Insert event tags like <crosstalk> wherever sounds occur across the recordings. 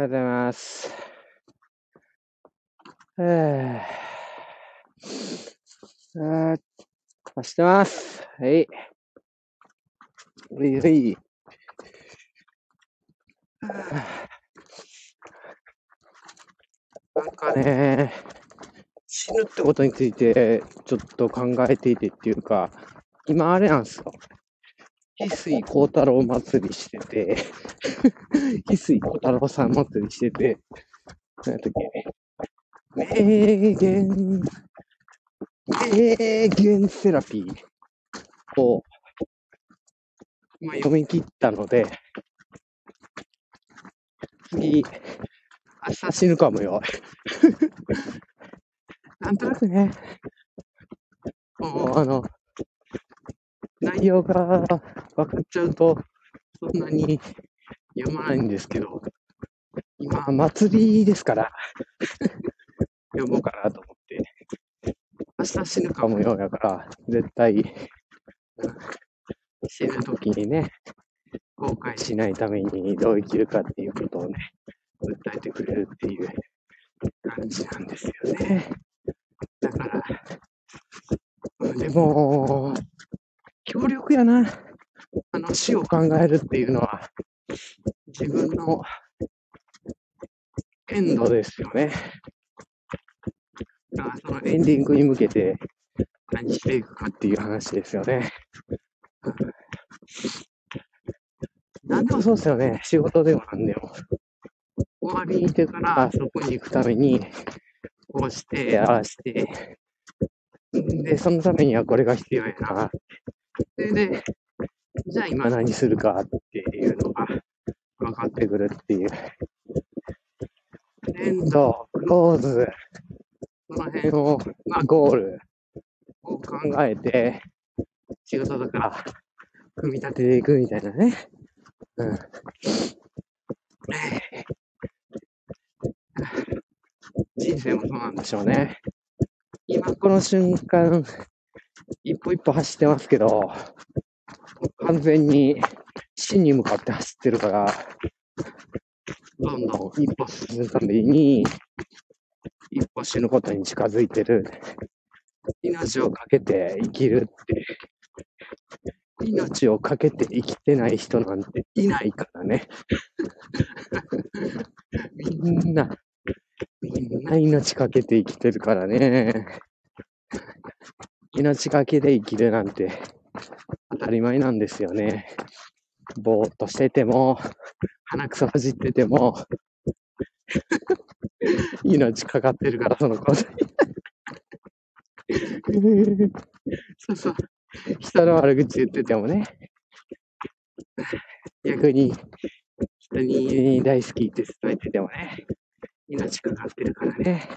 おはようございます。えー、あー走ってます。はい。はい、はい。なんかね、死ぬってことについてちょっと考えていてっていうか、今あれなんですよ。翡翠幸太郎祭りしてて、<laughs> 翡翠幸太郎さん祭りしてて、何やったっけ？名言、名言セラピーを、まあ、読み切ったので、次、明日死ぬかもよ。<laughs> なんとなくね、もうあの、内容が分かっちゃうと、そんなに読まないんですけど、今、祭りですから、<laughs> 読もうかなと思って。明日死ぬかもよやから、絶対、うん死ぬ時にね、後悔しないためにどう生きるかっていうことをね、訴えてくれるっていう感じなんですよね。だから、うんでも、強力やな。あの死を考えるっていうのは、自分のエンドですよね。だからそのエンディングに向けて何していくかっていう話ですよね。何でもそうですよね。仕事でも何でも。終わりにしてからそこに行くために、こうして、ああして、で、そのためにはこれが必要やな。それで、じゃあ今何するかっていうのが分かってくるっていう。エンド、クローズ、その辺を、まあ、ゴールを考えて、仕事とか、組み立てていくみたいなね。うん。人生もそうなんでしょうね。今この瞬間、一歩一歩走ってますけど、完全に死に向かって走ってるから、どんどん一歩進むために、一歩死ぬことに近づいてる。命をかけて生きるって。命をかけて生きてない人なんていないからね。みんな、みんな命かけて生きてるからね。命かけて生きるなんて当たり前なんですよね。ぼーっとしてても、鼻くそほじってても、命かかってるから、その子に。そうそう。人の悪口言っててもね、逆に人に大好きって伝えててもね、命かかってるからね。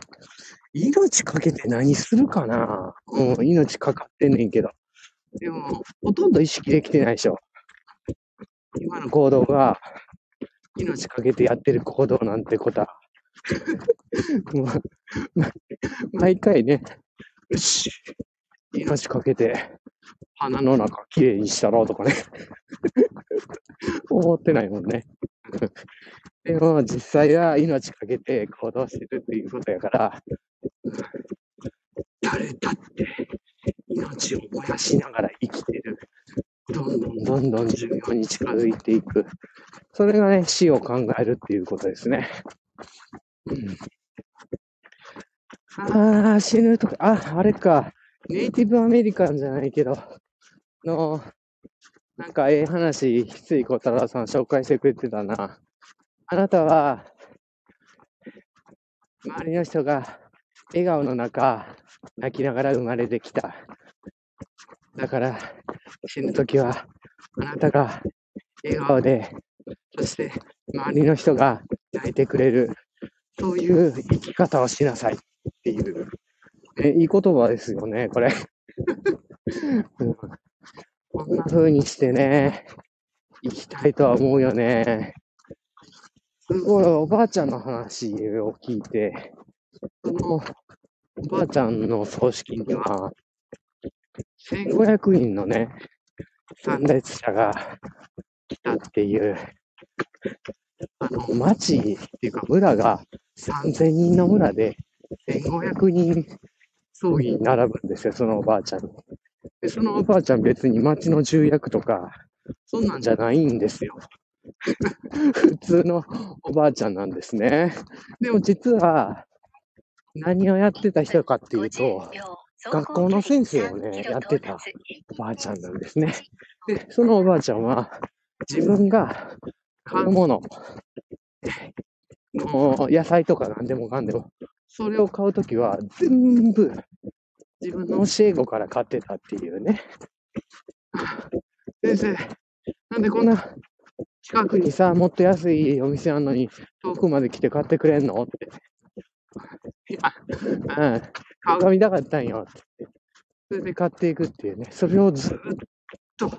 命かけて何するかなうん、命かかってんねんけど。でも、ほとんど意識できてないでしょ。今の行動が、命かけてやってる行動なんてことは、<laughs> 毎回ね、よし、命かけて、鼻の中きれいにしたろうとかね、<laughs> 思ってないもんね。でも、実際は命かけて行動してるっていうことやから、誰だって命を燃やしながら生きてる。どんどんどんどん寿命に近づいていく。それがね、死を考えるっていうことですね。うん、ああ、死ぬとか、あ、あれか。ネイティブアメリカンじゃないけど、の、なんかええ話、翡翠小太郎さん紹介してくれてたな。あなたは、周りの人が笑顔の中、泣きながら生まれてきた。だから、死ぬときは、あなたが笑顔で、そして周りの人が泣いてくれる、そういう生き方をしなさいっていう、えいい言葉ですよね、これ。うんこんな風にしてね、生きたいとは思うよね。すごい、おばあちゃんの話を聞いて、のおばあちゃんの葬式には、1500人のね、参列者が来たっていう話の、町っていうか村が3000人の村で、1500人葬儀に並ぶんですよ、そのおばあちゃんに。で、そのおばあちゃん別に町の重役とか、そんなんじゃないんですよ。<laughs> 普通のおばあちゃんなんですね。でも実は、何をやってた人かっていうと、学校の先生をね、やってたおばあちゃんなんですね。で、そのおばあちゃんは、自分が買うもの、もう野菜とか何でもかんでも、それを買うときは全部自分の教え子から買ってたっていうね。<laughs> 先生、なんでこんな近くにさ、もっと安いお店あんのに遠くまで来て買ってくれんの？って。いや、うん、顔が見たかったんよ。って。それで。買っていくっていうね。それをずっと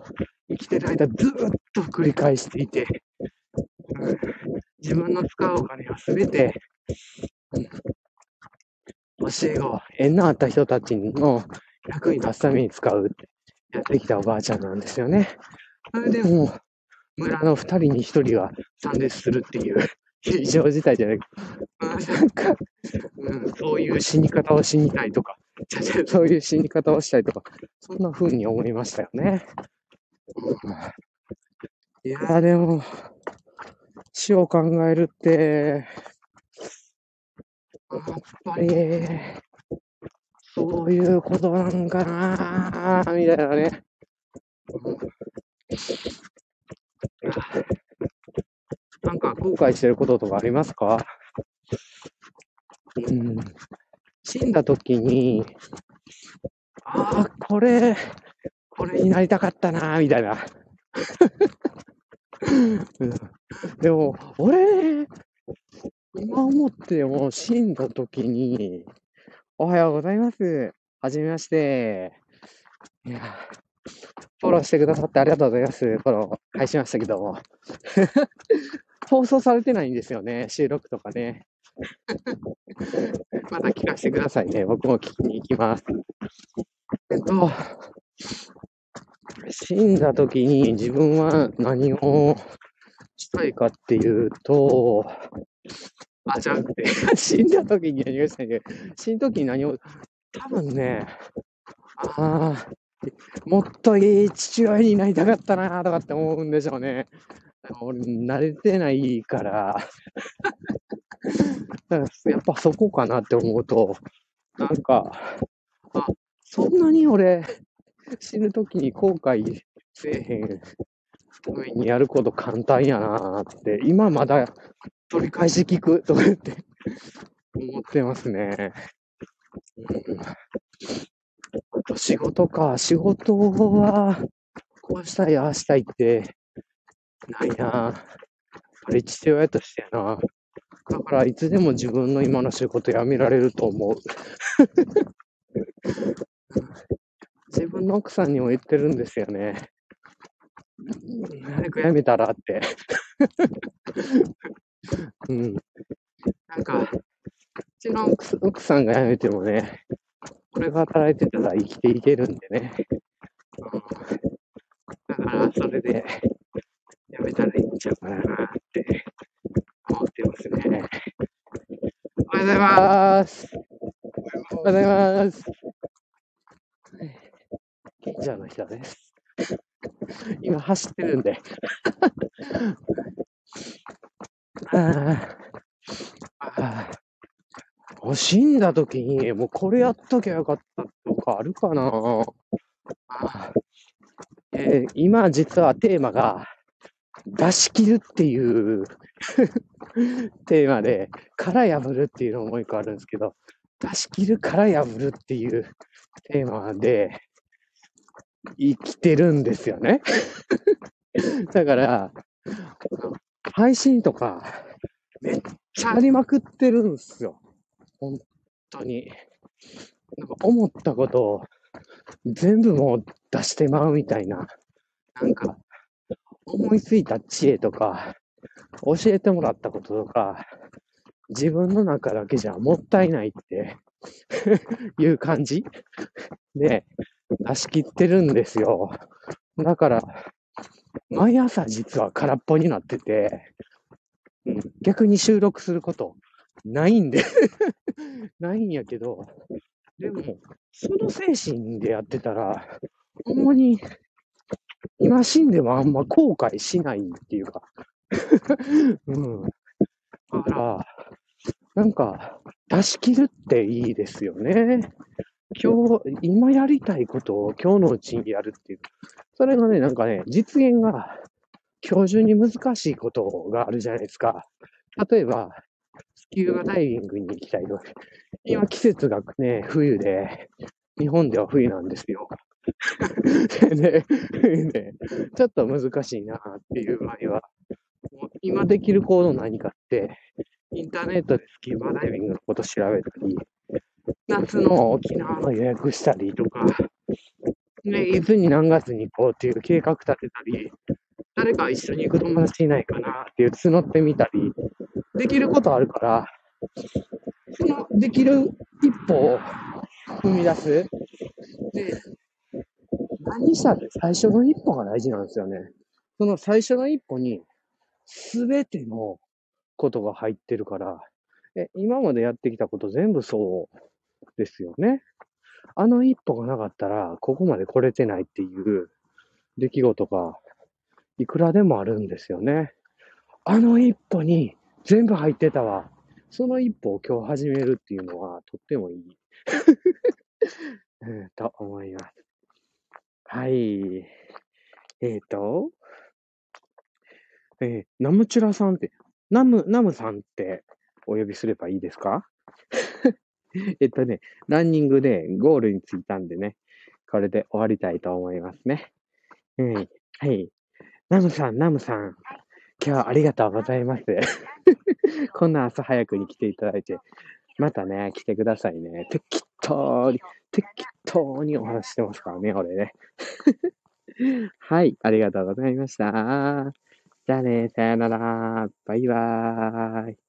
生きてる間ずっと繰り返していて、うん、自分の使うお金はすべて、うん、教え子、縁のあった人たちの役に立つために使うってやってきたおばあちゃんなんですよね。それでもう、村の二人に一人は参列するっていう異常事態じゃないなん。か、うん、そういう死に方を死にたいとか、そういう。死に方をしたいとか、そんな風に思いましたよね。いやでも、死を考えるって、やっぱり、そういうことなんかなみたいなね。なんか後悔してることとかありますか？うん。死んだ時に、ああ、これ、これになりたかったなみたいな。でも、俺、今思っても死んだ時に、おはようございます。はじめまして。いや、フォローしてくださってありがとうございます。フォロー返しましたけども。放送されてないんですよね、収録とかね。<laughs> また聞かせてくださいね。僕も聞きに行きます。えっと、死んだ時に自分は何をしたいかっていうと、あ、じゃなくて、<laughs> 死んだ時に何をしたいんで、死んだ時に何を、多分ね、ああ、もっといい父親になりたかったなとかって思うんでしょうね。俺、慣れてないから。<laughs> やっぱそこかなって思うと、なんか、あ、そんなに俺、死ぬ時に後悔せえへん。上にやること簡単やなって、今まだ取り返し。聞くとかって思ってますね。うん、あと仕事か、仕事は、こうしたい、ああしたいって、ないなやっぱり父親としてな。だからいつでも自分の今の仕事辞められると思う。<laughs> 自分の奥さんにも言ってるんですよね。早く辞めたらって。<laughs> うん。なんか、うちの奥さんが辞めてもね、俺が働いてたら生きていけるんでね。うん、だから、それで、やめたらいいんちゃうかなって思ってますね。おはようございます。おはようございます。近所の人です。今走ってるんで。ああ死んだ時に、もうこれやっときゃよかったとかあるかなえー、今実はテーマが、出し切るっていう <laughs> テーマで、殻破るっていうのももう一個あるんですけど、出し切る殻破るっていうテーマで生きてるんですよね <laughs> だから、配信とかめっちゃありまくってるんですよ。本当に。なんか思ったことを全部もう出してまうみたいな。なんか思いついた知恵とか、教えてもらったこととか、自分の中だけじゃもったいないって <laughs> いう感じで出し切ってるんですよ。だから、毎朝実は空っぽになってて、逆に収録することないんで <laughs> ないんやけど、でも、その精神でやってたら、ほんまに、今死んでもあんま後悔しないっていうか <laughs> うん。だから、なんか、出し切るっていいですよね。今日、今やりたいことを今日のうちにやるっていう。それがね、なんかね、実現が今日中に難しいことがあるじゃないですか。例えば、スキューバダイビングに行きたいと。今季節がね、冬で、日本では冬なんですよ。<laughs> で、ね、ちょっと難しいなっていう場合は、今できる行動何かって、インターネットでスキューバダイビングのこと調べたり、夏の沖縄の予約したりとか、ね、いつに何月に行こうっていう計画立てたり、誰か一緒に行く友達いないかなっていう募ってみたり、できることあるから、そのできる一歩を踏み出す。で、何したって最初の一歩が大事なんですよね。その最初の一歩に、すべてのことが入ってるから、え、今までやってきたこと全部そうですよね。あの一歩がなかったら、ここまで来れてないっていう出来事が、いくらでもあるんですよね。あの一歩に全部入ってたわ。その一歩を今日始めるっていうのは、とってもいい。<laughs> と思います。はい。えっ、ー、と、えー、ナムチュラさんって、ナム、ナムさんってお呼びすればいいですか？<laughs> えっとね、ランニングでゴールに着いたんでね、これで終わりたいと思いますね。うん。はい。ナムさん、ナムさん。今日はありがとうございます。<laughs> こんな朝早くに来ていただいて、またね、来てくださいね。適当に、適当にお話してますからね、俺ね。<laughs> はい、ありがとうございました。じゃあね、さよなら。バイバーイ。